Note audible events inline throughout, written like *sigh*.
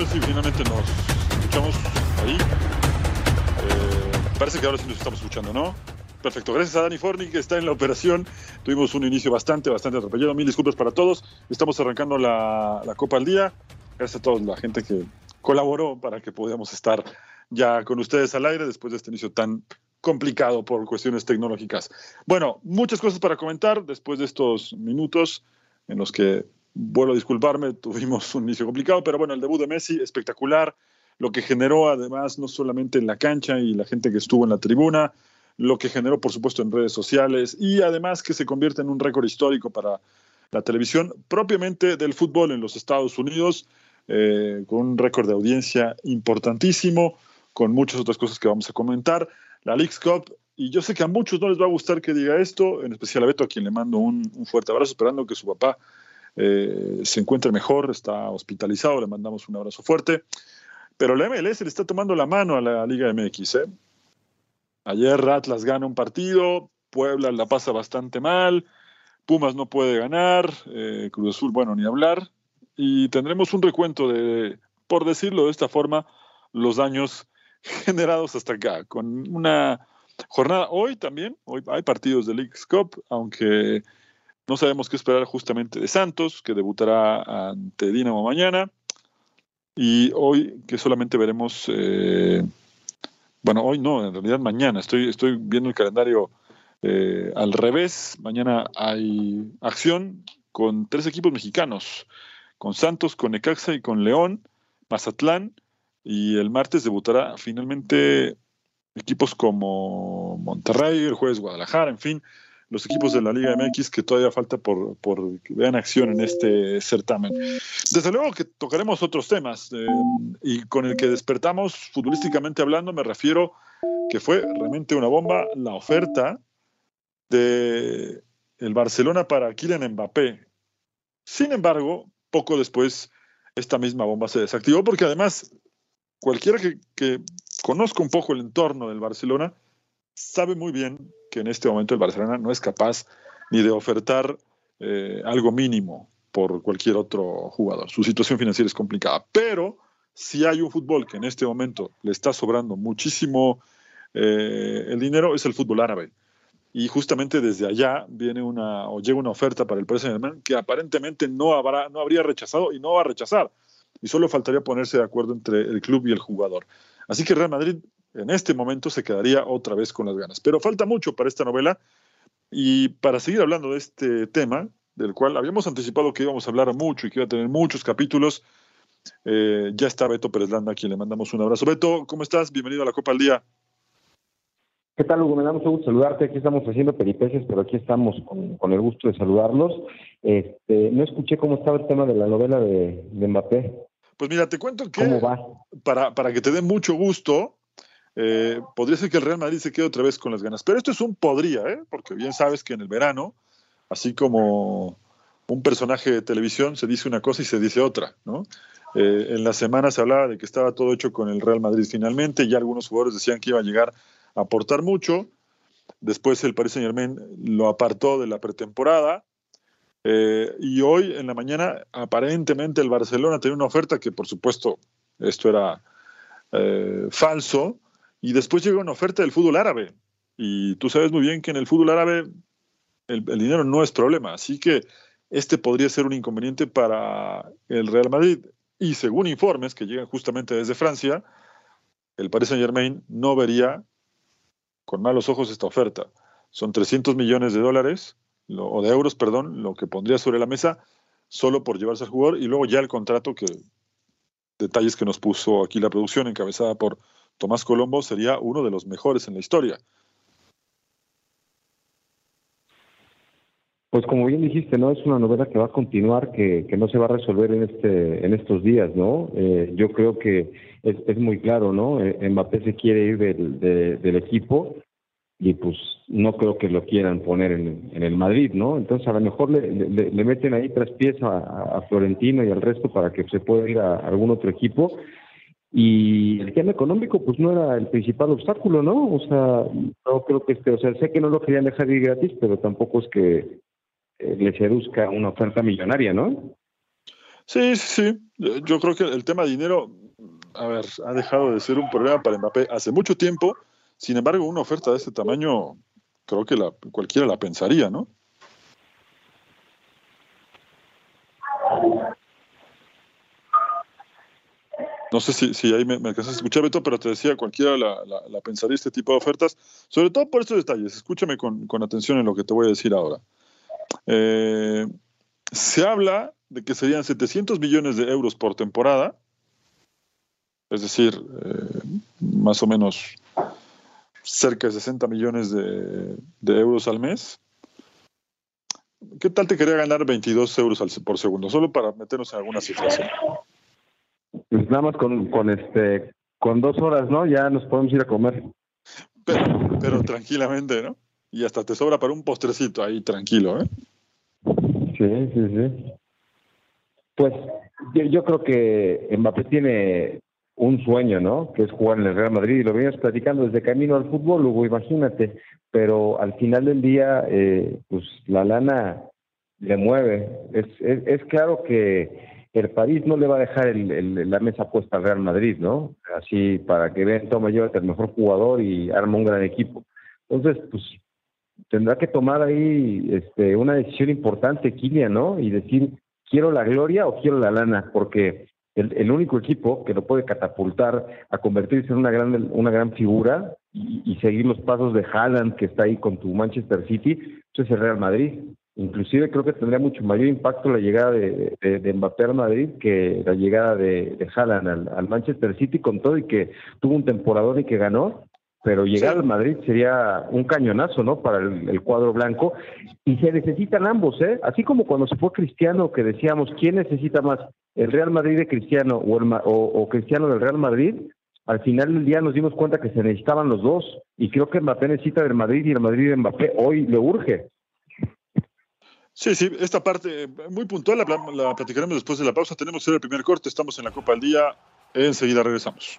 Ver si finalmente nos escuchamos ahí. Eh, parece que ahora sí nos estamos escuchando, ¿no? Perfecto, gracias a Dani Forni que está en la operación. Tuvimos un inicio bastante, bastante atropellado. Mil disculpas para todos. Estamos arrancando la, la Copa al Día. Gracias a toda la gente que colaboró para que podamos estar ya con ustedes al aire después de este inicio tan complicado por cuestiones tecnológicas. Bueno, muchas cosas para comentar después de estos minutos en los que, vuelvo a disculparme, *laughs* tuvimos un inicio complicado, pero bueno, el debut de Messi, espectacular, lo que generó además no solamente en la cancha y la gente que estuvo en la tribuna, lo que generó por supuesto en redes sociales y además que se convierte en un récord histórico para la televisión propiamente del fútbol en los Estados Unidos, eh, con un récord de audiencia importantísimo, con muchas otras cosas que vamos a comentar la League's Cup. Y yo sé que a muchos no les va a gustar que diga esto, en especial a Beto, a quien le mando un, fuerte abrazo, esperando que su papá eh, se encuentre mejor, está hospitalizado, le mandamos un abrazo fuerte. Pero la MLS le está tomando la mano a la Liga MX. ¿eh? Ayer Atlas gana un partido, Puebla la pasa bastante mal, Pumas no puede ganar, eh, Cruz Azul, bueno, ni hablar. Y tendremos un recuento de, por decirlo de esta forma, los daños *laughs* generados hasta acá, con una jornada. Hoy también, hoy hay partidos de League Cup, aunque no sabemos qué esperar justamente de Santos, que debutará ante Dinamo mañana. Y hoy que solamente veremos, eh, bueno, hoy no, en realidad mañana, estoy, estoy viendo el calendario eh, al revés. Mañana hay acción con tres equipos mexicanos, con Santos, con Necaxa y con León, Mazatlán y el martes debutará finalmente equipos como Monterrey, el jueves Guadalajara, en fin, los equipos de la Liga MX que todavía falta por, por que vean acción en este certamen. Desde luego que tocaremos otros temas eh, y con el que despertamos futbolísticamente hablando me refiero que fue realmente una bomba la oferta de el Barcelona para Kylian Mbappé. Sin embargo, poco después esta misma bomba se desactivó porque además cualquiera que, conozca un poco el entorno del Barcelona sabe muy bien que en este momento el Barcelona no es capaz ni de ofertar eh, algo mínimo por cualquier otro jugador. Su situación financiera es complicada, pero si hay un fútbol que en este momento le está sobrando muchísimo eh, el dinero, es el fútbol árabe. Y justamente desde allá viene una o llega una oferta para el Saint-Germain que aparentemente no, habrá, no habría rechazado y no va a rechazar y solo faltaría ponerse de acuerdo entre el club y el jugador. Así que Real Madrid en este momento se quedaría otra vez con las ganas. Pero falta mucho para esta novela y para seguir hablando de este tema, del cual habíamos anticipado que íbamos a hablar mucho y que iba a tener muchos capítulos, eh, ya está Beto Pérez Landa, a quien le mandamos un abrazo. Beto, ¿cómo estás? Bienvenido a la Copa al Día. ¿Qué tal, Hugo? Me da mucho gusto saludarte. Aquí estamos haciendo peripecias, pero aquí estamos con, el gusto de saludarlos. Este, no escuché cómo estaba el tema de la novela de, Mbappé. Pues mira, te cuento que Para, para que te dé mucho gusto, eh, podría ser que el Real Madrid se quede otra vez con las ganas. Pero esto es un podría, ¿eh? porque bien sabes que en el verano, así como un personaje de televisión se dice una cosa y se dice otra. Eh, en la semana se hablaba de que estaba todo hecho con el Real Madrid finalmente, y algunos jugadores decían que iba a llegar aportar mucho. Después el Paris Saint Germain lo apartó de la pretemporada. Y hoy en la mañana aparentemente el Barcelona tenía una oferta que por supuesto esto era falso. Y después llega una oferta del fútbol árabe. Y tú sabes muy bien que en el fútbol árabe el, dinero no es problema. Así que este podría ser un inconveniente para el Real Madrid. Y según informes que llegan justamente desde Francia, el Paris Saint Germain no vería con malos ojos esta oferta. Son 300 millones de dólares, o de euros, perdón, lo que pondría sobre la mesa solo por llevarse al jugador y luego ya el contrato que detalles que nos puso aquí la producción encabezada por Tomás Colombo sería uno de los mejores en la historia. Pues como bien dijiste, ¿no? Es una novela que va a continuar, que, no se va a resolver en este en estos días, ¿no? Eh, yo creo que es, es, muy claro, ¿no? Eh, Mbappé se quiere ir del, del equipo y pues no creo que lo quieran poner en, en el Madrid, ¿no? Entonces a lo mejor le, le, meten ahí tras pies a, Florentino y al resto para que se pueda ir a algún otro equipo. Y el tema económico, pues no era el principal obstáculo, ¿no? O sea, no creo que este, o sea, sé que no lo querían dejar ir gratis, pero tampoco es que eh, le seduzca una oferta millonaria, ¿no? Sí, sí, sí. Yo creo que el tema de dinero, a ver, ha dejado de ser un problema para Mbappé hace mucho tiempo. Sin embargo, una oferta de este tamaño, creo que la, cualquiera la pensaría, ¿no? No sé si, si ahí me, me alcanzaste a escuchar, Beto, pero te decía, cualquiera la, la, pensaría este tipo de ofertas, sobre todo por estos detalles. Escúchame con, con atención en lo que te voy a decir ahora. Eh, se habla de que serían 700 millones de euros por temporada, es decir, eh, más o menos cerca de 60 millones de, de, euros al mes. ¿Qué tal te quería ganar 22 euros por segundo? Solo para meternos en alguna cifra. Pues nada más con, con, este, con dos horas, ¿no? Ya nos podemos ir a comer. Pero, pero tranquilamente, ¿no? Y hasta te sobra para un postrecito ahí, tranquilo, ¿eh? Sí, sí, sí. Pues yo, yo creo que Mbappé tiene un sueño, ¿no? Que es jugar en el Real Madrid y lo venimos platicando desde camino al fútbol, Hugo, imagínate. Pero al final del día, eh, pues la lana le mueve. Es, es, es claro que el París no le va a dejar el, la mesa puesta al Real Madrid, ¿no? Así para que vean, toma, yo el mejor jugador y arma un gran equipo. Entonces, pues tendrá que tomar ahí este, una decisión importante, Kylian, ¿no? Y decir, ¿quiero la gloria o quiero la lana? Porque el, el único equipo que lo puede catapultar a convertirse en una gran, una gran figura y, y seguir los pasos de Haaland, que está ahí con tu Manchester City, pues es el Real Madrid. Inclusive creo que tendría mucho mayor impacto la llegada de, de, Mbappé al Madrid que la llegada de, de Haaland al, Manchester City con todo y que tuvo un temporador y que ganó, pero llegar al Madrid sería un cañonazo, ¿no? Para el, cuadro blanco. Y se necesitan ambos, ¿eh? Así como cuando se fue Cristiano, que decíamos, ¿quién necesita más? ¿El Real Madrid de Cristiano o, el, o, o Cristiano del Real Madrid? Al final del día nos dimos cuenta que se necesitaban los dos. Y creo que Mbappé necesita del Madrid y el Madrid de Mbappé hoy le urge. Sí, sí, esta parte muy puntual la, la platicaremos después de la pausa. Tenemos que hacer el primer corte, estamos en la Copa del Día. Enseguida regresamos.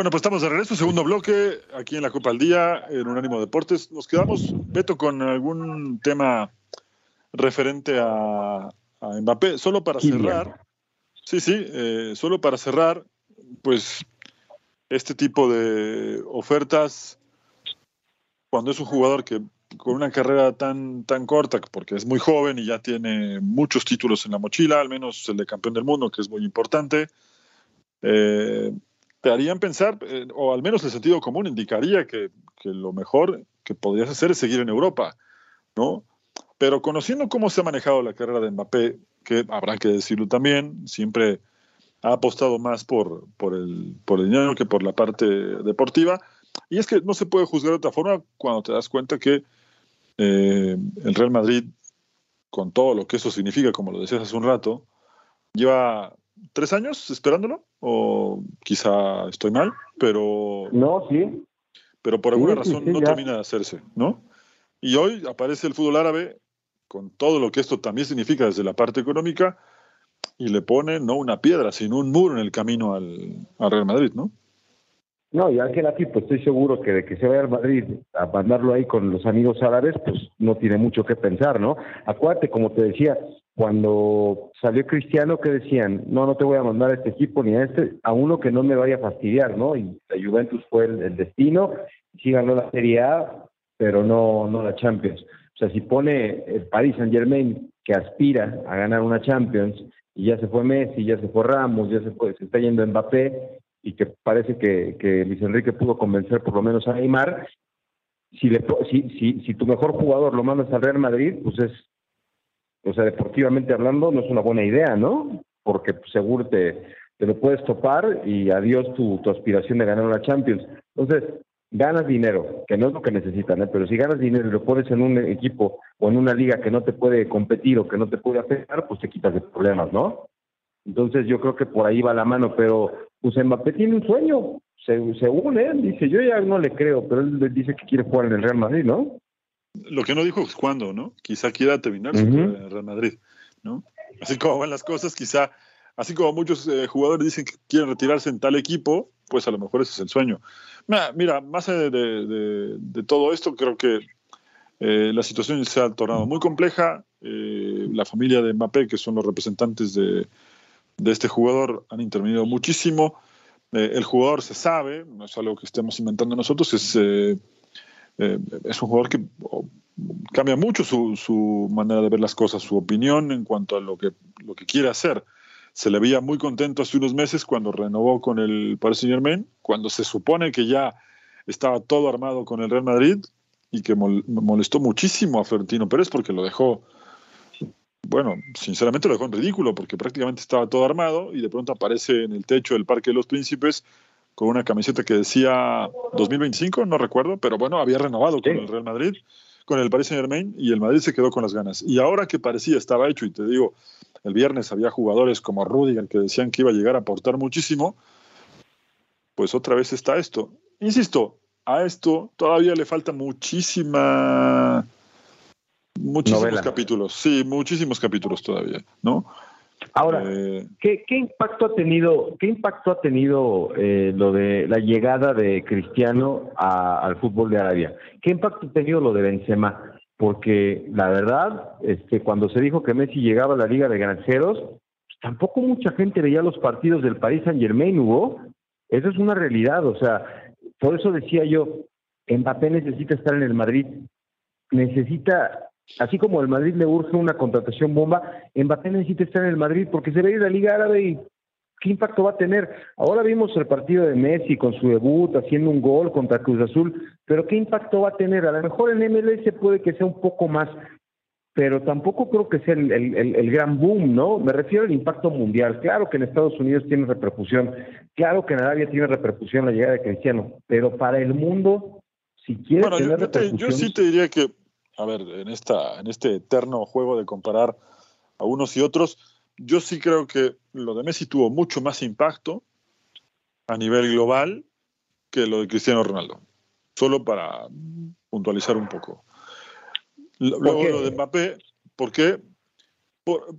Bueno, pues estamos de regreso, segundo bloque, aquí en la Copa al Día, en Unánimo Deportes. Nos quedamos, Beto, con algún tema referente a, Mbappé. Solo para cerrar, sí, sí, eh, solo para cerrar, pues este tipo de ofertas, cuando es un jugador que con una carrera tan, tan corta, porque es muy joven y ya tiene muchos títulos en la mochila, al menos el de campeón del mundo, que es muy importante, eh, te harían pensar, eh, o al menos el sentido común indicaría que, lo mejor que podrías hacer es seguir en Europa, ¿no? Pero conociendo cómo se ha manejado la carrera de Mbappé, que habrá que decirlo también, siempre ha apostado más por, por, el, por el dinero que por la parte deportiva. Y es que no se puede juzgar de otra forma cuando te das cuenta que eh, el Real Madrid, con todo lo que eso significa, como lo decías hace un rato, lleva tres años esperándolo, o quizá estoy mal, pero... No, sí. Pero por alguna razón no termina de hacerse, ¿no? Y hoy aparece el fútbol árabe con todo lo que esto también significa desde la parte económica y le pone no una piedra, sino un muro en el camino al, Real Madrid, ¿no? No, y Ángel aquí, pues estoy seguro que de que se vaya al Madrid a mandarlo ahí con los amigos árabes, pues no tiene mucho que pensar, ¿no? Acuérdate, como te decía, cuando salió Cristiano que decían, no, no te voy a mandar a este equipo ni a este, a uno que no me vaya a fastidiar, ¿no? Y la Juventus fue el, destino, sí ganó la Serie A, pero no, no la Champions. O sea, si pone el Paris Saint Germain que aspira a ganar una Champions, y ya se fue Messi, ya se fue Ramos, ya se, fue, se está yendo Mbappé, y que parece que, Luis Enrique pudo convencer por lo menos a Neymar, si, le, si, si, si tu mejor jugador lo mandas al Real Madrid, pues es, o sea, deportivamente hablando, no es una buena idea, ¿no? Porque seguro te, te lo puedes topar y adiós tu, tu aspiración de ganar una Champions. Entonces, ganas dinero, que no es lo que necesitan, ¿eh? pero si ganas dinero y lo pones en un equipo o en una liga que no te puede competir o que no te puede afectar, pues te quitas de problemas, ¿no? Entonces yo creo que por ahí va la mano, pero pues Mbappé tiene un sueño, según él, dice, yo ya no le creo, pero él dice que quiere jugar en el Real Madrid, ¿no? Lo que no dijo es cuándo, ¿no? Quizá quiera terminar su Real Madrid, ¿no? Así como van las cosas, quizá, así como muchos eh, jugadores dicen que quieren retirarse en tal equipo, pues a lo mejor ese es el sueño. Mira, más allá de, todo esto, creo que eh, la situación se ha tornado muy compleja. Eh, la familia de Mbappé, que son los representantes de, este jugador, han intervenido muchísimo. El jugador se sabe, no es algo que estemos inventando nosotros, es, es un jugador que cambia mucho su, su, manera de ver las cosas, su opinión en cuanto a lo que, lo que quiere hacer. Se le veía muy contento hace unos meses cuando renovó con el Paris Saint Germain, cuando se supone que ya estaba todo armado con el Real Madrid y que molestó muchísimo a Florentino Pérez porque lo dejó, bueno, sinceramente lo dejó en ridículo porque prácticamente estaba todo armado y de pronto aparece en el techo del Parque de los Príncipes con una camiseta que decía 2025, no recuerdo, pero bueno, había renovado con el Real Madrid, con el Paris Saint Germain y el Madrid se quedó con las ganas. Y ahora que parecía estaba hecho, y te digo, el viernes había jugadores como Rudiger que decían que iba a llegar a aportar muchísimo, pues otra vez está esto. Insisto, a esto todavía le falta muchísima muchísimos capítulos, sí, muchísimos capítulos todavía, ¿no? Ahora, eh, ¿qué, impacto ha tenido, qué impacto ha tenido eh, lo de la llegada de Cristiano al fútbol de Arabia? ¿Qué impacto ha tenido lo de Benzema? porque la verdad, este, cuando se dijo que Messi llegaba a la Liga de Granjeros, pues, tampoco mucha gente veía los partidos del Paris Saint Germain, Hugo. Eso es una realidad, o sea, por eso decía yo, Mbappé necesita estar en el Madrid, necesita, así como el Madrid le urge una contratación bomba, Mbappé necesita estar en el Madrid porque se ve la Liga Árabe y ¿qué impacto va a tener? Ahora vimos el partido de Messi con su debut, haciendo un gol contra Cruz Azul, pero ¿qué impacto va a tener? A lo mejor en MLS puede que sea un poco más, pero tampoco creo que sea el, gran boom, ¿no? Me refiero al impacto mundial. Claro que en Estados Unidos tiene repercusión, claro que en Arabia tiene repercusión la llegada de Cristiano, pero para el mundo, si quiere bueno, yo, yo sí te diría que, a ver, en, esta, en este eterno juego de comparar a unos y otros, yo sí creo que lo de Messi tuvo mucho más impacto a nivel global que lo de Cristiano Ronaldo. Solo para puntualizar un poco. Luego lo de Mbappé, ¿por qué?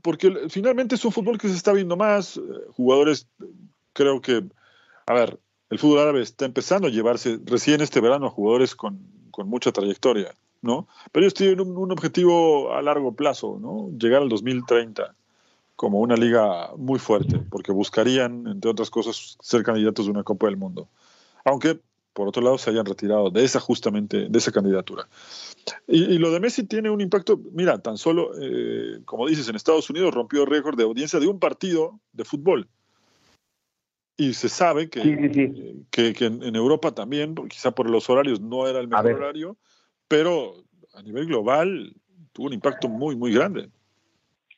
porque finalmente es un fútbol que se está viendo más. Eh, jugadores, creo que, a ver, el fútbol árabe está empezando a llevarse recién este verano a jugadores con, mucha trayectoria, ¿no? Pero ellos tienen un, un, objetivo a largo plazo, ¿no? Llegar al 2030 como una liga muy fuerte, porque buscarían, entre otras cosas, ser candidatos de una Copa del Mundo. Aunque, por otro lado, se hayan retirado de esa justamente, de esa candidatura. Y, lo de Messi tiene un impacto, mira, tan solo, eh, como dices, en Estados Unidos rompió el récord de audiencia de un partido de fútbol. Y se sabe que, que, en, Europa también, quizá por los horarios no era el mejor horario, pero a nivel global tuvo un impacto muy, muy grande.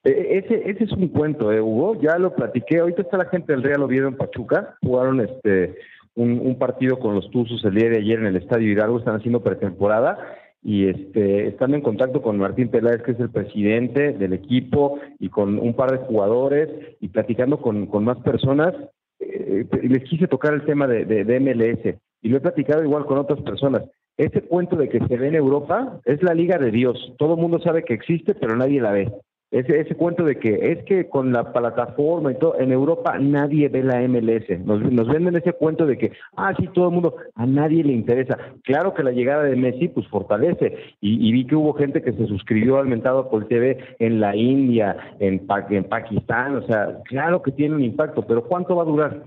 E, e, ese, ese es un cuento, ¿eh, Hugo? Ya lo platiqué. Ahorita está la gente del Real Oviedo en Pachuca. Jugaron este un, partido con los Tuzos el día de ayer en el Estadio Hidalgo. Están haciendo pretemporada y este, están en contacto con Martín Peláez, que es el presidente del equipo, y con un par de jugadores, y platicando con, con más personas. Eh, les quise tocar el tema de, de MLS y lo he platicado igual con otras personas. Ese cuento de que se ve en Europa es la Liga de Dios. Todo el mundo sabe que existe, pero nadie la ve. Ese, cuento de que es que con la plataforma y todo, en Europa nadie ve la MLS. Nos, venden ese cuento de que, ah, sí, todo el mundo, a nadie le interesa. Claro que la llegada de Messi, pues fortalece. Y, vi que hubo gente que se suscribió al mentado por TV en la India, en, en Pakistán. O sea, claro que tiene un impacto, pero ¿cuánto va a durar?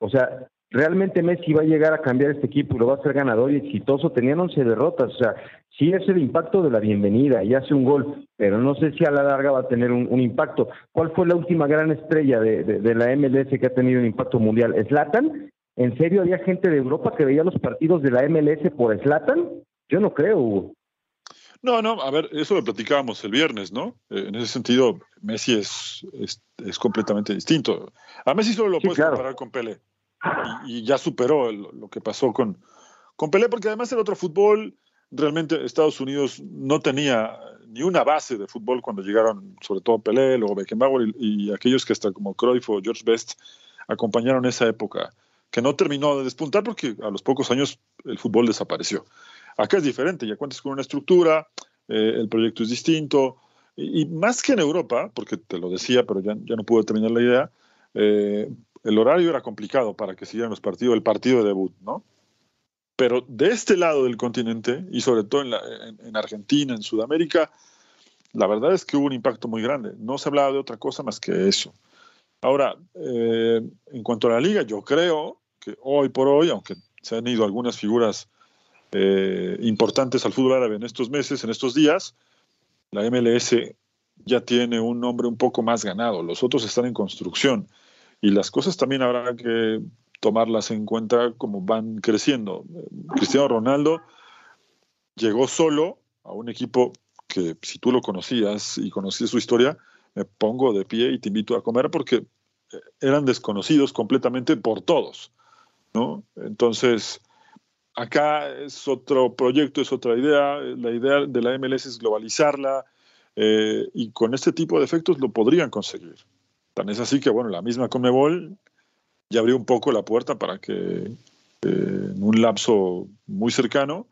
O sea, realmente Messi va a llegar a cambiar este equipo y lo va a ser ganador y exitoso. Tenían 11 derrotas, o sea, sí es el impacto de la bienvenida y hace un gol, pero no sé si a la larga va a tener un, impacto. ¿Cuál fue la última gran estrella de, de, la MLS que ha tenido un impacto mundial? ¿Slatan? ¿En serio había gente de Europa que veía los partidos de la MLS por Slatan? Yo no creo, Hugo. No, no, a ver, eso lo platicábamos el viernes, ¿no? Eh, en ese sentido, Messi es, es, completamente distinto. A Messi solo lo puedes comparar con Pelé. Y, ya superó lo que pasó con, con Pelé, porque además el otro fútbol, realmente Estados Unidos no tenía ni una base de fútbol cuando llegaron, sobre todo Pelé, luego Beckenbauer y, y aquellos que hasta como Cruyff o George Best acompañaron esa época, que no terminó de despuntar porque a los pocos años el fútbol desapareció. Acá es diferente, ya cuentas con una estructura, eh, el proyecto es distinto, y, más que en Europa, porque te lo decía, pero ya, ya no pude terminar la idea, eh, el horario era complicado para que siguieran los partidos, el partido de debut, ¿no? Pero de este lado del continente, y sobre todo en, en, Argentina, en Sudamérica, la verdad es que hubo un impacto muy grande. No se hablaba de otra cosa más que eso. Ahora, eh, en cuanto a la liga, yo creo que hoy por hoy, aunque se han ido algunas figuras eh, importantes al fútbol árabe en estos meses, en estos días, la MLS ya tiene un nombre un poco más ganado. Los otros están en construcción y las cosas también habrá que tomarlas en cuenta como van creciendo. Cristiano Ronaldo llegó solo a un equipo que si tú lo conocías y conocías su historia, me pongo de pie y te invito a comer porque eh, eran desconocidos completamente por todos, ¿no? Entonces, acá es otro proyecto, es otra idea, la idea de la MLS es globalizarla eh, y con este tipo de efectos lo podrían conseguir. Es así que, bueno, la misma Conmebol ya abrió un poco la puerta para que eh, en un lapso muy cercano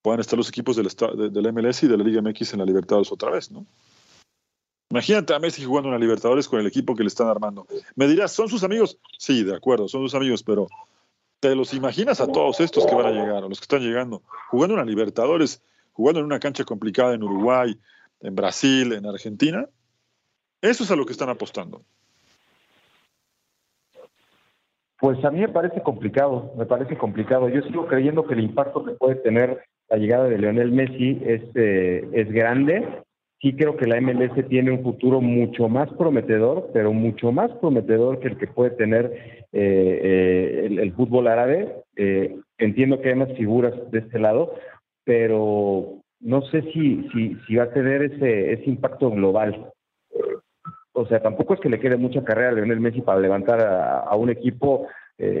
puedan estar los equipos del, de, la MLS y de la Liga MX en la Libertadores otra vez, ¿no? Imagínate a Messi jugando en la Libertadores con el equipo que le están armando. Me dirás, ¿son sus amigos? Sí, de acuerdo, son sus amigos, pero ¿te los imaginas a todos estos que van a llegar, a los que están llegando, jugando en Libertadores, jugando en una cancha complicada en Uruguay, en Brasil, en Argentina? Eso es a lo que están apostando. Pues a mí me parece complicado, me parece complicado. Yo sigo creyendo que el impacto que puede tener la llegada de Lionel Messi es, eh, es grande sí creo que la MLS tiene un futuro mucho más prometedor, pero mucho más prometedor que el que puede tener eh, eh, el, fútbol árabe. Eh, entiendo que hay más figuras de este lado, pero no sé si, si, si va a tener ese, ese impacto global. O sea, tampoco es que le quede mucha carrera a Lionel Messi para levantar a, un equipo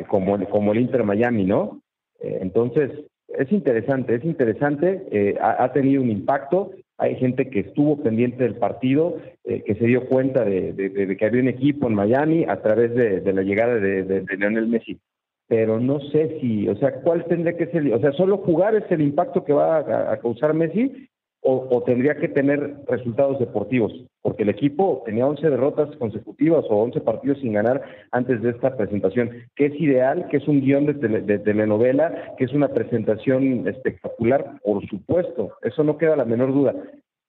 como, como el Inter Miami, ¿no? entonces, es interesante, es interesante, ha, ha, tenido un impacto hay gente que estuvo pendiente del partido, eh, que se dio cuenta de, que había un equipo en Miami a través de, la llegada de, Lionel Messi. Pero no sé si, o sea, ¿cuál tendría que ser? O sea, solo jugar es el impacto que va a causar Messi o, tendría que tener resultados deportivos, porque el equipo tenía 11 derrotas consecutivas o 11 partidos sin ganar antes de esta presentación, que es ideal, que es un guion de, de, telenovela, que es una presentación espectacular, por supuesto, eso no queda la menor duda,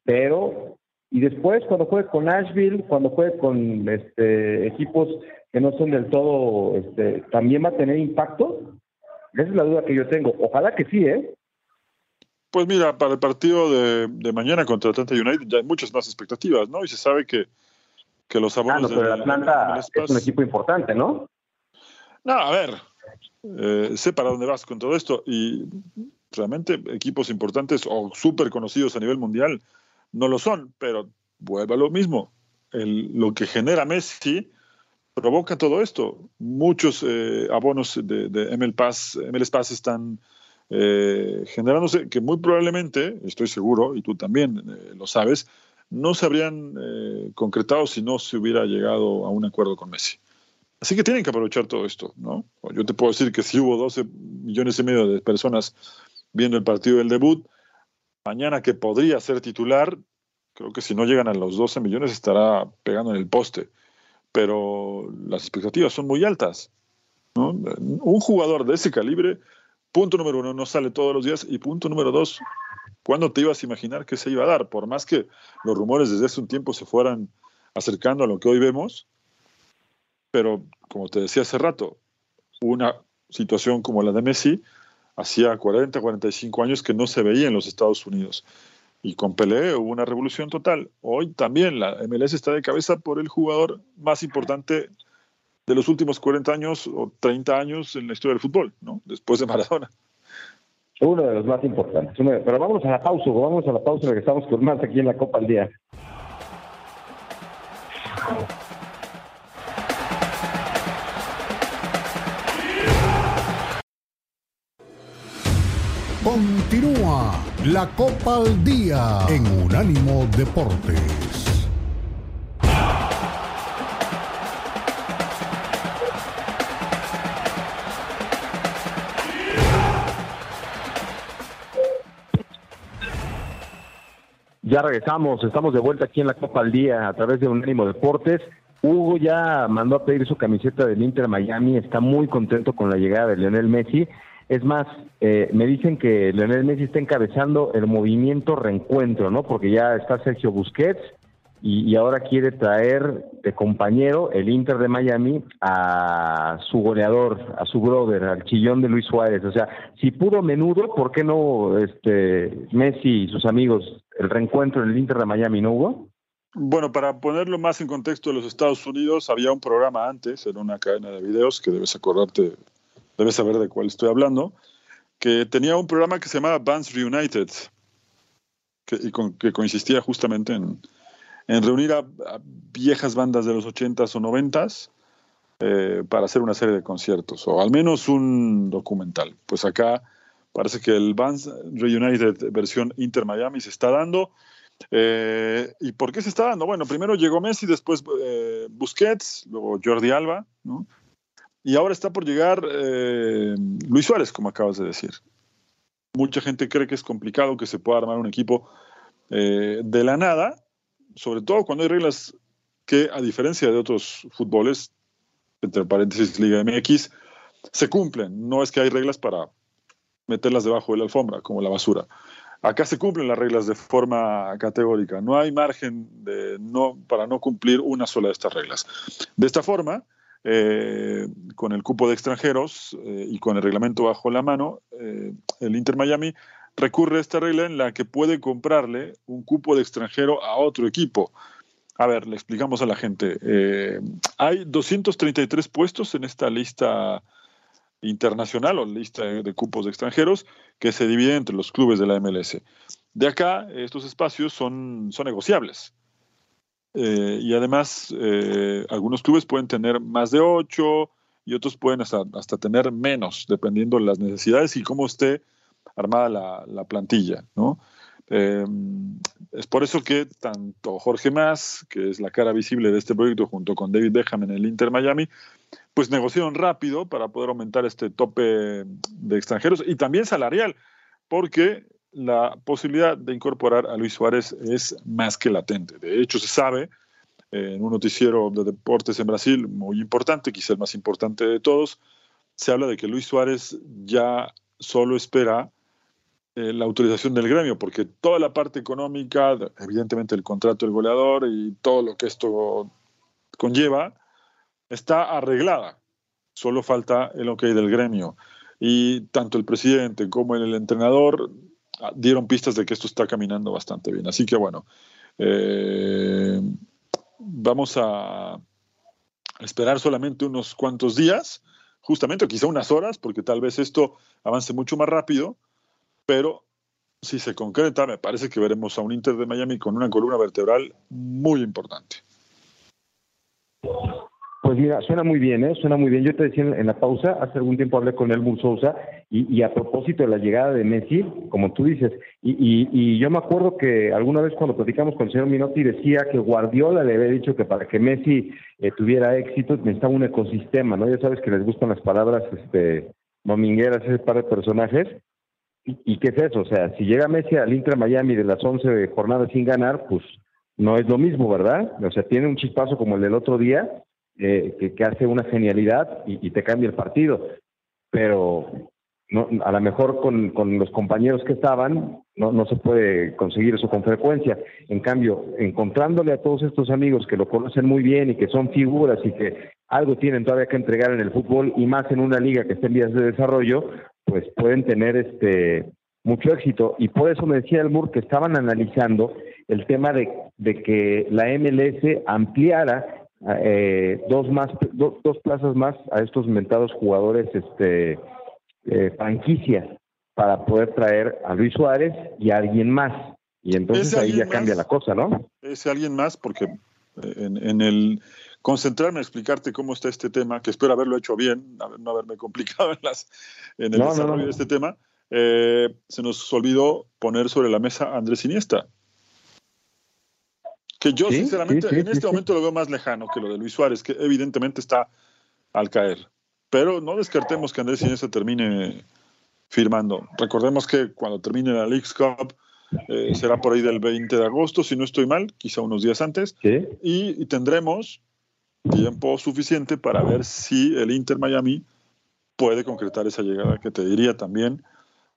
pero y después cuando juegue con Asheville, cuando juegue con este, equipos que no son del todo, este, también va a tener impacto. Esa es la duda que yo tengo. Ojalá que sí, ¿eh? Pues mira, para el partido de, mañana contra Atlanta United ya hay muchas más expectativas, ¿no? Y se sabe que, que los abonos no, pero Atlanta es un equipo importante, ¿no? No, a ver, eh, sé para dónde vas con todo esto y realmente equipos importantes o súper conocidos a nivel mundial no lo son, pero vuelve a lo mismo. El, lo que genera Messi provoca todo esto. Muchos eh, abonos de, de ML Pass, MLS Pass están eh, generándose que muy probablemente, estoy seguro, y tú también eh, lo sabes, no se habrían eh, concretado si no se hubiera llegado a un acuerdo con Messi. Así que tienen que aprovechar todo esto, ¿no? Yo te puedo decir que si hubo 12 millones y medio de personas viendo el partido del debut, mañana que podría ser titular, creo que si no llegan a los 12 millones estará pegando en el poste. Pero las expectativas son muy altas. Un jugador de ese calibre Punto número uno, no sale todos los días. Y punto número dos, ¿cuándo te ibas a imaginar que se iba a dar? Por más que los rumores desde hace un tiempo se fueran acercando a lo que hoy vemos, pero como te decía hace rato, una situación como la de Messi hacía 40, 45 años que no se veía en los Estados Unidos. Y con Pelé hubo una revolución total. Hoy también la MLS está de cabeza por el jugador más importante de los últimos 40 años o 30 años en la historia del fútbol, ¿no? Después de Maradona. Uno de los más importantes. Pero vamos a la pausa, vamos a la pausa, regresamos con más aquí en la Copa al Día. Continúa la Copa al Día en Unánimo Deportes. Ya regresamos, estamos de vuelta aquí en la Copa al Día a través de Unánimo Deportes. Hugo ya mandó a pedir su camiseta del Inter Miami, está muy contento con la llegada de Lionel Messi. Es más, eh, me dicen que Lionel Messi está encabezando el movimiento reencuentro, ¿no? Porque ya está Sergio Busquets, y, ahora quiere traer de compañero el Inter de Miami a su goleador, a su brother, al chillón de Luis Suárez. O sea, si pudo menudo, ¿por qué no este Messi y sus amigos el reencuentro en el Inter de Miami, no hubo? Bueno, para ponerlo más en contexto de los Estados Unidos, había un programa antes, en una cadena de videos, que debes acordarte, debes saber de cuál estoy hablando, que tenía un programa que se llamaba Bands Reunited, que, y que consistía justamente en, en reunir a, viejas bandas de los 80s o 90s eh, para hacer una serie de conciertos, o al menos un documental. Pues acá parece que el Bands Reunited versión Inter Miami se está dando. Eh, ¿Y por qué se está dando? Bueno, primero llegó Messi, después eh, Busquets, luego Jordi Alba. Y ahora está por llegar Luis Suárez, como acabas de decir. Mucha gente cree que es complicado que se pueda armar un equipo de la nada, sobre todo cuando hay reglas que, a diferencia de otros fútboles, entre paréntesis Liga MX, se cumplen. No es que hay reglas para meterlas debajo de la alfombra, como la basura. Acá se cumplen las reglas de forma categórica. No hay margen de no, para no cumplir una sola de estas reglas. De esta forma, eh, con el cupo de extranjeros eh, y con el reglamento bajo la mano, eh, el Inter Miami recurre a esta regla en la que puede comprarle un cupo de extranjero a otro equipo. A ver, le explicamos a la gente. Eh, hay 233 puestos en esta lista internacional o lista de cupos de extranjeros que se divide entre los clubes de la MLS. De acá, estos espacios son, son negociables. Eh, y además, eh, algunos clubes pueden tener más de ocho y otros pueden hasta, hasta tener menos, dependiendo de las necesidades y cómo esté armada la, plantilla, ¿no? Eh, es por eso que tanto Jorge Mas, que es la cara visible de este proyecto, junto con David Beckham en el Inter Miami, pues negociaron rápido para poder aumentar este tope de extranjeros y también salarial, porque la posibilidad de incorporar a Luis Suárez es más que latente. De hecho, se sabe eh, en un noticiero de deportes en Brasil muy importante, quizá el más importante de todos, se habla de que Luis Suárez ya solo espera eh, la autorización del gremio, porque toda la parte económica, evidentemente el contrato del goleador y todo lo que esto conlleva, está arreglada. Solo falta el ok del gremio. Y tanto el presidente como el entrenador ah, dieron pistas de que esto está caminando bastante bien. Así que bueno, eh, vamos a esperar solamente unos cuantos días, justamente, quizá unas horas, porque tal vez esto avance mucho más rápido pero si se concreta, me parece que veremos a un Inter de Miami con una columna vertebral muy importante. Pues mira, suena muy bien, ¿eh? Suena muy bien. Yo te decía en la pausa, hace algún tiempo hablé con Elmur Sousa y, a propósito de la llegada de Messi, como tú dices, y, yo me acuerdo que alguna vez cuando platicamos con el señor Minotti decía que Guardiola le había dicho que para que Messi eh, tuviera éxito necesitaba un ecosistema, ¿no? Ya sabes que les gustan las palabras este, domingueras, ese par de personajes, ¿Y, qué es eso? O sea, si llega Messi al Inter Miami de las 11 jornadas sin ganar, pues no es lo mismo, ¿verdad? O sea, tiene un chispazo como el del otro día, eh, que, hace una genialidad y, te cambia el partido. Pero no, a lo mejor con, con los compañeros que estaban, no, no se puede conseguir eso con frecuencia. En cambio, encontrándole a todos estos amigos que lo conocen muy bien y que son figuras y que algo tienen todavía que entregar en el fútbol y más en una liga que está en vías de desarrollo, pues pueden tener este mucho éxito. Y por eso me decía el Mur que estaban analizando el tema de, que la MLS ampliara eh, dos más dos plazas más a estos inventados jugadores este eh, franquicias para poder traer a Luis Suárez y a alguien más. Y entonces ahí ya cambia la cosa, ¿no? Ese alguien más, porque eh, en, el concentrarme a explicarte cómo está este tema, que espero haberlo hecho bien, no haberme complicado en, las, en el desarrollo de este tema, eh, se nos olvidó poner sobre la mesa a Andrés Iniesta. Que yo, sinceramente, en este momento lo veo más lejano que lo de Luis Suárez, que evidentemente está al caer. Pero no descartemos que Andrés Iniesta termine firmando. Recordemos que cuando termine la League's Cup eh, será por ahí del 20 de agosto, si no estoy mal, quizá unos días antes, y, tendremos tiempo suficiente para ver si el Inter Miami puede concretar esa llegada que te diría también.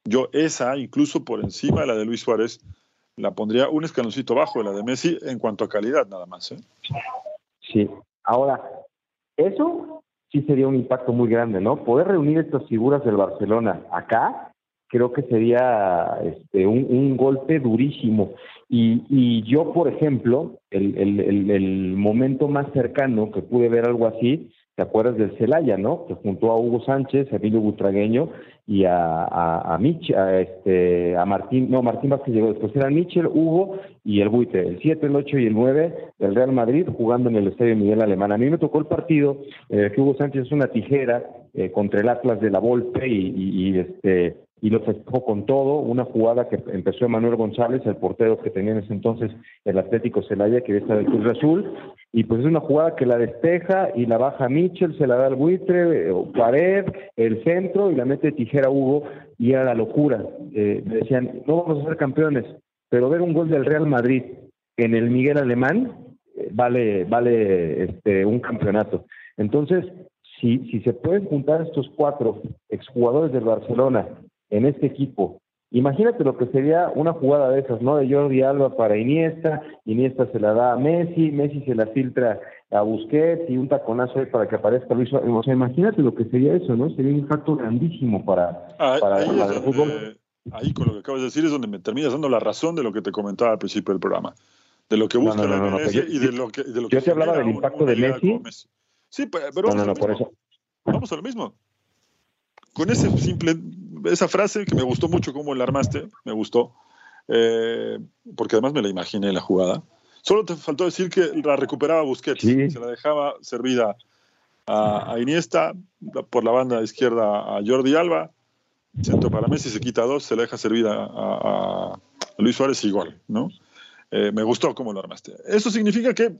Yo esa, incluso por encima de la de Luis Suárez, la pondría un escaloncito bajo de la de Messi en cuanto a calidad nada más. ¿eh? Sí, ahora, eso sí sería un impacto muy grande, ¿no? Poder reunir estas figuras del Barcelona acá, creo que sería este, un, golpe durísimo. Y, y, yo, por ejemplo, el, el, el, momento más cercano que pude ver algo así, ¿te acuerdas del Celaya, no? Que juntó a Hugo Sánchez, a Emilio Butragueño y a, a, a, Mich, este, a Martín, no, Martín Vázquez llegó después, eran Michel, Hugo y el Buitre, el 7, el 8 y el 9 del Real Madrid jugando en el Estadio Miguel Alemán. A mí me tocó el partido eh, que Hugo Sánchez es una tijera eh, contra el Atlas de la Volpe y este y lo festejó con todo, una jugada que empezó Emanuel González, el portero que tenía en ese entonces el Atlético Celaya, que está del Cruz Azul, y pues es una jugada que la despeja y la baja Mitchell, se la da al buitre, eh, pared, el centro, y la mete tijera Hugo, y era la locura. Eh, decían, no vamos a ser campeones, pero ver un gol del Real Madrid en el Miguel Alemán eh, vale, vale este, un campeonato. Entonces, si, si se pueden juntar estos cuatro exjugadores del Barcelona en este equipo. Imagínate lo que sería una jugada de esas, ¿no? De Jordi Alba para Iniesta, Iniesta se la da a Messi, Messi se la filtra a Busquets y un taconazo ahí para que aparezca Luis. O sea, imagínate lo que sería eso, ¿no? Sería un impacto grandísimo para, ah, para, ahí, el fútbol. ahí con lo que acabas de decir es donde me terminas dando la razón de lo que te comentaba al principio del programa. De lo que busca la Messi y de lo que. De lo yo te hablaba del impacto de Messi. Sí, pero no, no, por eso. Vamos a lo mismo. Con ese simple esa frase que me gustó mucho cómo la armaste, me gustó, eh, porque además me la imaginé la jugada. Solo te faltó decir que la recuperaba Busquets, se la dejaba servida a, Iniesta, por la banda izquierda a Jordi Alba, centro para Messi, se quita dos, se la deja servida a, Luis Suárez igual, ¿no? Eh, me gustó cómo lo armaste. Eso significa que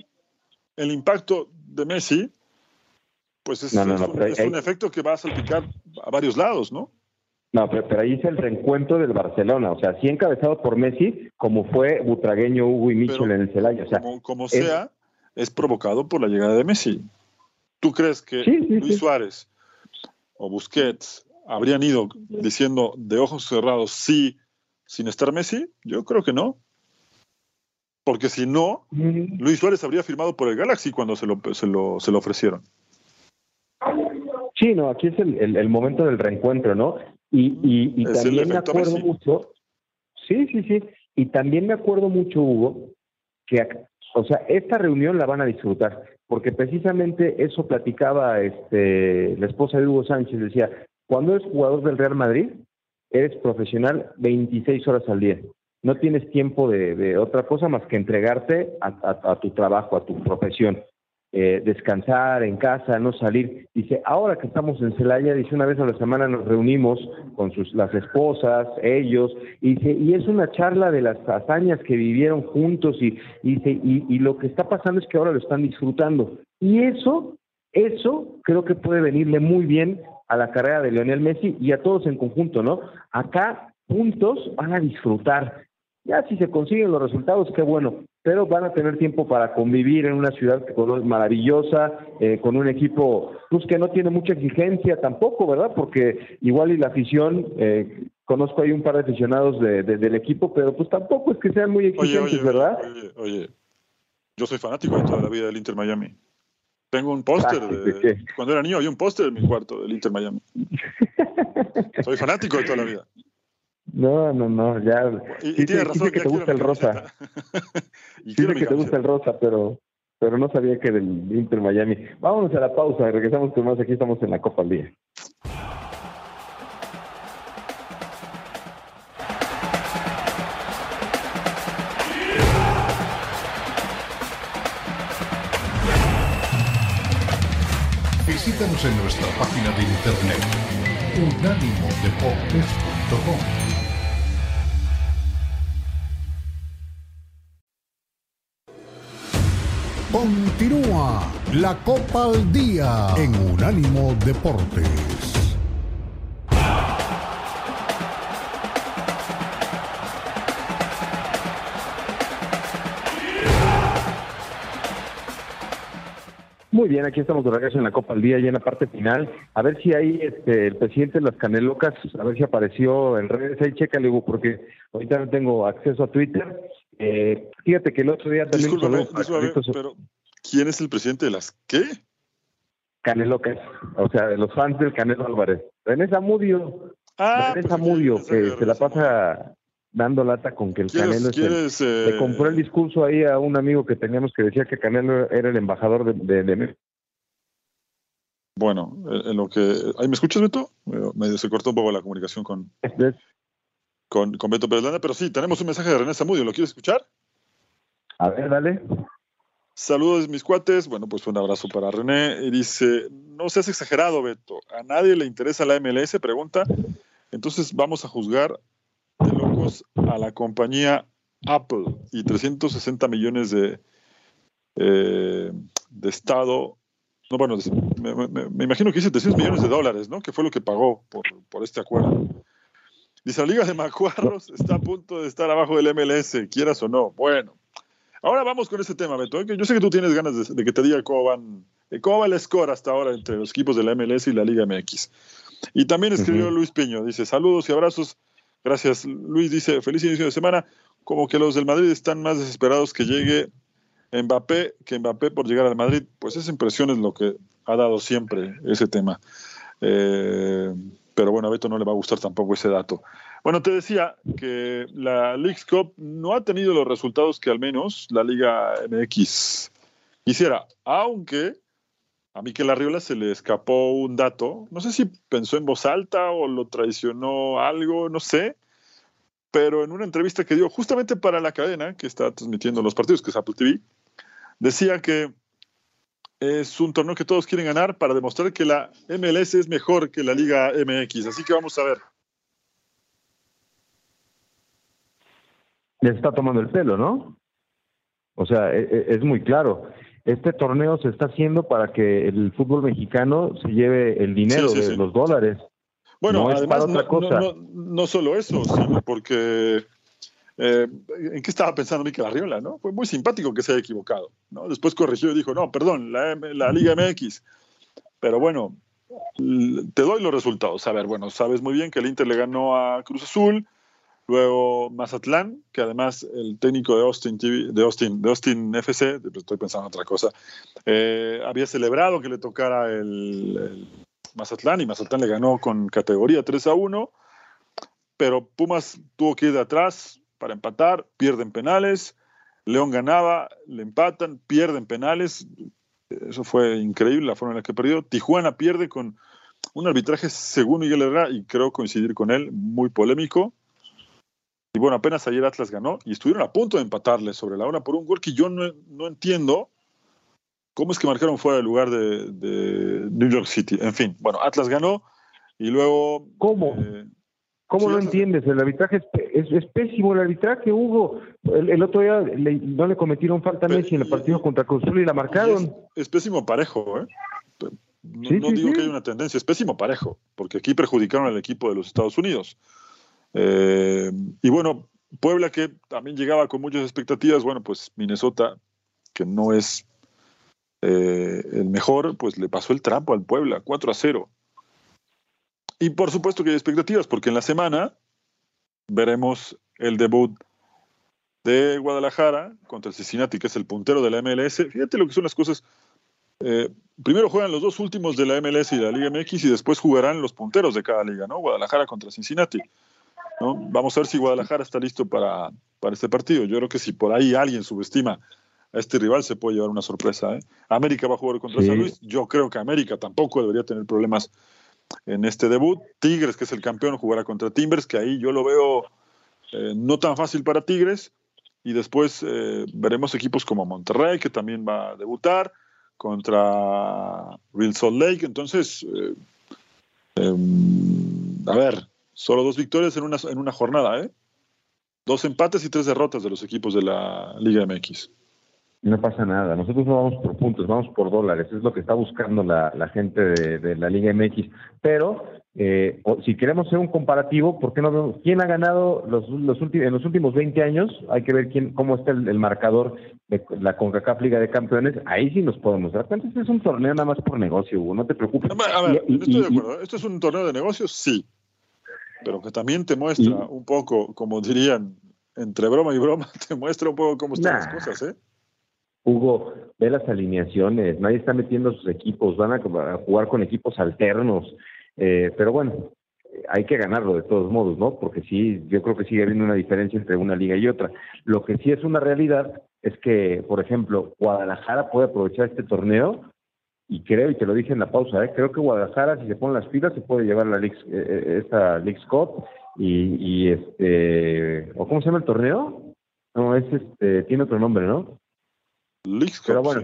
el impacto de Messi, pues es, un, es un, efecto que va a salpicar a varios lados, ¿no? No, pero, ahí es el reencuentro del Barcelona, o sea, sí encabezado por Messi, como fue Butragueño, Hugo y Michel en el Celaya. O sea, como, sea, es provocado por la llegada de Messi. ¿Tú crees que Luis Suárez o Busquets habrían ido diciendo de ojos cerrados sí sin estar Messi? Yo creo que no. Porque si no, mm. Luis Suárez habría firmado por el Galaxy cuando se lo, se lo, se lo ofrecieron. Sí, no, aquí es el, el, momento del reencuentro, ¿no? Y, y, también me acuerdo mucho, sí, sí, sí, y también me acuerdo mucho, Hugo, que, o sea, esta reunión la van a disfrutar, porque precisamente eso platicaba este, la esposa de Hugo Sánchez, decía, cuando eres jugador del Real Madrid, eres profesional 26 horas al día. No tienes tiempo de, otra cosa más que entregarte a, tu trabajo, a tu profesión. Eh, descansar en casa, no salir. Dice, ahora que estamos en Celaya, dice, una vez a la semana nos reunimos con sus, las esposas, ellos, y dice, y es una charla de las hazañas que vivieron juntos, y, dice, y, y lo que está pasando es que ahora lo están disfrutando. Y eso, eso creo que puede venirle muy bien a la carrera de Leonel Messi y a todos en conjunto, ¿no? Acá juntos van a disfrutar. Ya si se consiguen los resultados, qué bueno, pero van a tener tiempo para convivir en una ciudad que es maravillosa, eh, con un equipo pues, que no tiene mucha exigencia tampoco, ¿verdad? Porque igual y la afición, eh, conozco ahí un par de aficionados de, del equipo, pero pues tampoco es que sean muy exigentes, ¿verdad? Oye, oye, yo soy fanático de toda la vida del Inter Miami. Tengo un póster ah, de, cuando era niño había un póster en mi cuarto del Inter Miami. *laughs* soy fanático de toda la vida. No, no, no, ya. Y, *laughs* que te gusta el rosa. y sí, que te gusta el rosa, pero, pero no sabía que del Inter Miami. Vámonos a la pausa, y regresamos con más. Aquí estamos en la Copa al Día. Visítanos en nuestra página de internet unánimo unánimodeportes.com Continúa la Copa al Día en Unánimo Deportes. Muy bien, aquí estamos de regreso en la Copa al Día, y en la parte final. A ver si ahí este, el presidente de las Canelocas, a ver si apareció en redes. Ahí chécale, Hugo, porque ahorita no tengo acceso a Twitter. Eh, fíjate que el otro día también... Discúlpame, pero ¿quién es el presidente de las qué? Canelocas, o sea, de los fans del Canelo Álvarez. René Zamudio. Ah, René Zamudio, que se la pasa dando lata con que el Canelo es el, le compró el discurso ahí a un amigo que teníamos que decía que Canelo era el embajador de, de, Bueno, en lo que ahí me escuchas Beto, medio se cortó un poco la comunicación con con, con Beto Pérez pero sí tenemos un mensaje de René Zamudio, ¿lo quieres escuchar? A ver, dale. Saludos mis cuates, bueno pues un abrazo para René dice, no seas exagerado Beto, a nadie le interesa la MLS, pregunta, entonces vamos a juzgar de locos a la compañía Apple y 360 millones de, eh, de Estado. No, bueno, me, imagino que dice 300 millones de dólares, ¿no? Que fue lo que pagó por, por este acuerdo. Dice, la Liga de Macuarros está a punto de estar abajo del MLS, quieras o no. Bueno, ahora vamos con ese tema, Beto. Yo sé que tú tienes ganas de, que te diga cómo van, cómo va el score hasta ahora entre los equipos de la MLS y la Liga MX. Y también escribió Luis Piño, dice, saludos y abrazos Gracias. Luis dice, feliz inicio de semana. Como que los del Madrid están más desesperados que llegue Mbappé que Mbappé por llegar al Madrid. Pues esa impresión es lo que ha dado siempre ese tema. Eh, pero bueno, a Beto no le va a gustar tampoco ese dato. Bueno, te decía que la League Cup no ha tenido los resultados que al menos la Liga MX quisiera, aunque a Miquel Arriola se le escapó un dato, no sé si pensó en voz alta o lo traicionó algo, no sé, pero en una entrevista que dio justamente para la cadena que está transmitiendo los partidos, que es Apple TV, decía que es un torneo que todos quieren ganar para demostrar que la MLS es mejor que la Liga MX. Así que vamos a ver. Le está tomando el pelo, ¿no? O sea, e, e, es muy claro este torneo se está haciendo para que el fútbol mexicano se lleve el dinero de los dólares. Bueno, además no, solo eso, sino porque eh, ¿en qué estaba pensando Mikel Arriola? ¿no? Fue muy simpático que se haya equivocado. ¿no? Después corrigió y dijo, no, perdón, la, la Liga MX. Pero bueno, te doy los resultados. A ver, bueno, sabes muy bien que el Inter le ganó a Cruz Azul, Luego Mazatlán, que además el técnico de Austin, de Austin, de Austin FC, estoy pensando en otra cosa, eh, había celebrado que le tocara el, Mazatlán y Mazatlán le ganó con categoría 3 a 1, pero Pumas tuvo que ir de atrás para empatar, pierden penales, León ganaba, le empatan, pierden penales, eso fue increíble la forma en la que perdió. Tijuana pierde con un arbitraje, según Miguel Herrera, y creo coincidir con él, muy polémico y bueno, apenas ayer Atlas ganó y estuvieron a punto de empatarle sobre la hora por un gol que yo no, entiendo cómo es que marcaron fuera del lugar de, New York City. En fin, bueno, Atlas ganó y luego... ¿Cómo? Eh, ¿Cómo no entiendes? El arbitraje es, pésimo, el arbitraje, Hugo. El, otro día no le cometieron falta a Messi en el partido contra Cruz y la marcaron. Es, pésimo parejo, ¿eh? No, digo que haya una tendencia, es pésimo parejo, porque aquí perjudicaron al equipo de los Estados Unidos. Eh, y bueno, Puebla que también llegaba con muchas expectativas, bueno, pues Minnesota, que no es eh, el mejor, pues le pasó el trapo al Puebla, 4 a 0. Y por supuesto que hay expectativas, porque en la semana veremos el debut de Guadalajara contra el Cincinnati, que es el puntero de la MLS. Fíjate lo que son las cosas. Eh, primero juegan los dos últimos de la MLS y de la Liga MX y después jugarán los punteros de cada liga, ¿no? Guadalajara contra Cincinnati. Vamos a ver si Guadalajara está listo para, para este partido. Yo creo que si por ahí alguien subestima a este rival, se puede llevar una sorpresa. ¿eh? América va a jugar contra San Luis. Yo creo que América tampoco debería tener problemas en este debut. Tigres, que es el campeón, jugará contra Timbers, que ahí yo lo veo eh, no tan fácil para Tigres. Y después eh, veremos equipos como Monterrey, que también va a debutar, contra Real Salt Lake. Entonces, em, a ver, solo dos victorias en una, en una jornada, ¿eh? Dos empates y tres derrotas de los equipos de la Liga MX. No pasa nada, nosotros no vamos por puntos, vamos por dólares, es lo que está buscando la, gente de, la Liga MX. Pero eh, si queremos hacer un comparativo, ¿por qué no vemos quién ha ganado los, los en los últimos 20 años? Hay que ver quién cómo está el, marcador de la CONCACAF Liga de Campeones. Ahí sí nos podemos dar cuenta. Este es un torneo nada más por negocio, Hugo, no te preocupes. A ver, estoy de acuerdo. ¿Esto es un torneo de negocios? Sí. Pero que también te muestra un poco, como dirían, entre broma y broma, *laughs* te muestra un poco cómo están las cosas, ¿eh? Hugo, ve las alineaciones, nadie está metiendo sus equipos, van a, jugar con equipos alternos, eh, pero bueno, hay que ganarlo de todos modos, ¿no? Porque sí, yo creo que sigue habiendo una diferencia entre una liga y otra. Lo que sí es una realidad es que, por ejemplo, Guadalajara puede aprovechar este torneo y creo, y te lo dije en la pausa, ¿eh? creo que Guadalajara, si se ponen las pilas, se puede llevar la League, eh, esta League Cup y, y este, ¿o cómo se llama el torneo? No, es este, tiene otro nombre, ¿no? Pero bueno,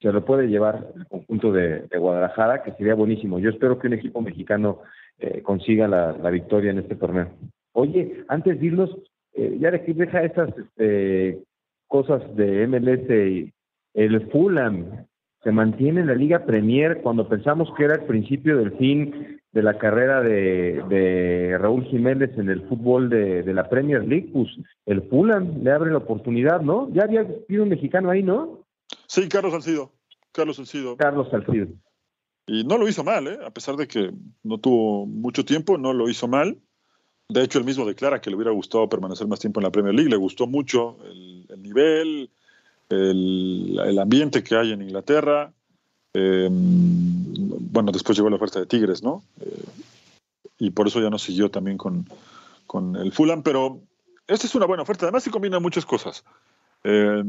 se lo puede llevar el conjunto de, Guadalajara, que sería buenísimo. Yo espero que un equipo mexicano eh, consiga la, victoria en este torneo. Oye, antes de irnos, eh, ya de que deja estas este, cosas de MLS y el Fulham se mantiene en la Liga Premier cuando pensamos que era el principio del fin de la carrera de, Raúl Jiménez en el fútbol de, la Premier League, pues el Fulham le abre la oportunidad, ¿no? Ya había sido un mexicano ahí, ¿no? Sí, Carlos Salcido. Carlos Salcido. Carlos Salcido. Y no lo hizo mal, ¿eh? A pesar de que no tuvo mucho tiempo, no lo hizo mal. De hecho, él mismo declara que le hubiera gustado permanecer más tiempo en la Premier League. Le gustó mucho el, nivel, el, ambiente que hay en Inglaterra. Eh, bueno, después llegó la oferta de Tigres, ¿no? Eh, y por eso ya no siguió también con, el Fulham, pero esta es una buena oferta. Además, se combina muchas cosas. Eh,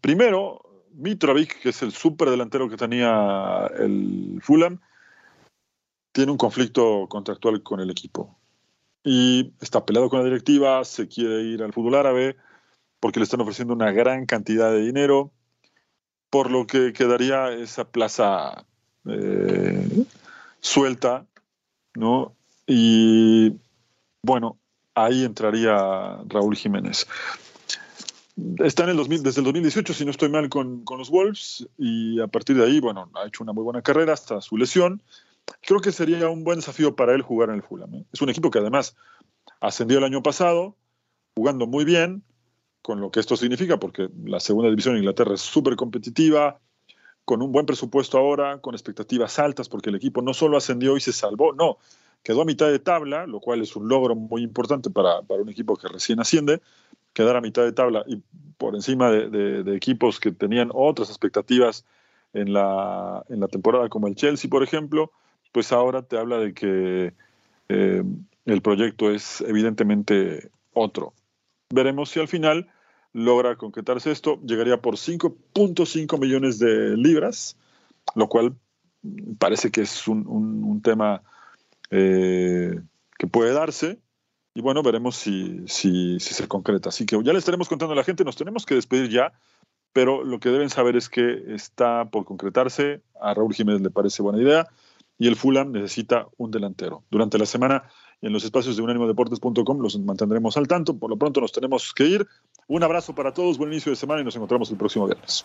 primero, Mitrovic, que es el súper delantero que tenía el Fulham, tiene un conflicto contractual con el equipo. Y está peleado con la directiva, se quiere ir al fútbol árabe porque le están ofreciendo una gran cantidad de dinero, por lo que quedaría esa plaza eh, suelta, ¿no? Y bueno, ahí entraría Raúl Jiménez. Está en el 2000, desde el 2018, si no estoy mal, con, los Wolves y a partir de ahí, bueno, ha hecho una muy buena carrera hasta su lesión. Creo que sería un buen desafío para él jugar en el Fulham. ¿eh? Es un equipo que además ascendió el año pasado, jugando muy bien, con lo que esto significa, porque la segunda división de Inglaterra es súper competitiva, con un buen presupuesto ahora, con expectativas altas, porque el equipo no solo ascendió y se salvó, no, quedó a mitad de tabla, lo cual es un logro muy importante para, un equipo que recién asciende, quedar a mitad de tabla y por encima de, equipos que tenían otras expectativas en la, en la, temporada, como el Chelsea, por ejemplo, pues ahora te habla de que eh, el proyecto es evidentemente otro. Veremos si al final logra concretarse esto, llegaría por 5.5 millones de libras, lo cual parece que es un, tema eh, que puede darse. Y bueno, veremos si, si, se concreta. Así que ya le estaremos contando a la gente, nos tenemos que despedir ya, pero lo que deben saber es que está por concretarse, a Raúl Jiménez le parece buena idea, y el Fulham necesita un delantero. Durante la semana en los espacios de unanimodeportes.com los mantendremos al tanto. Por lo pronto nos tenemos que ir. Un abrazo para todos, buen inicio de semana y nos encontramos el próximo viernes.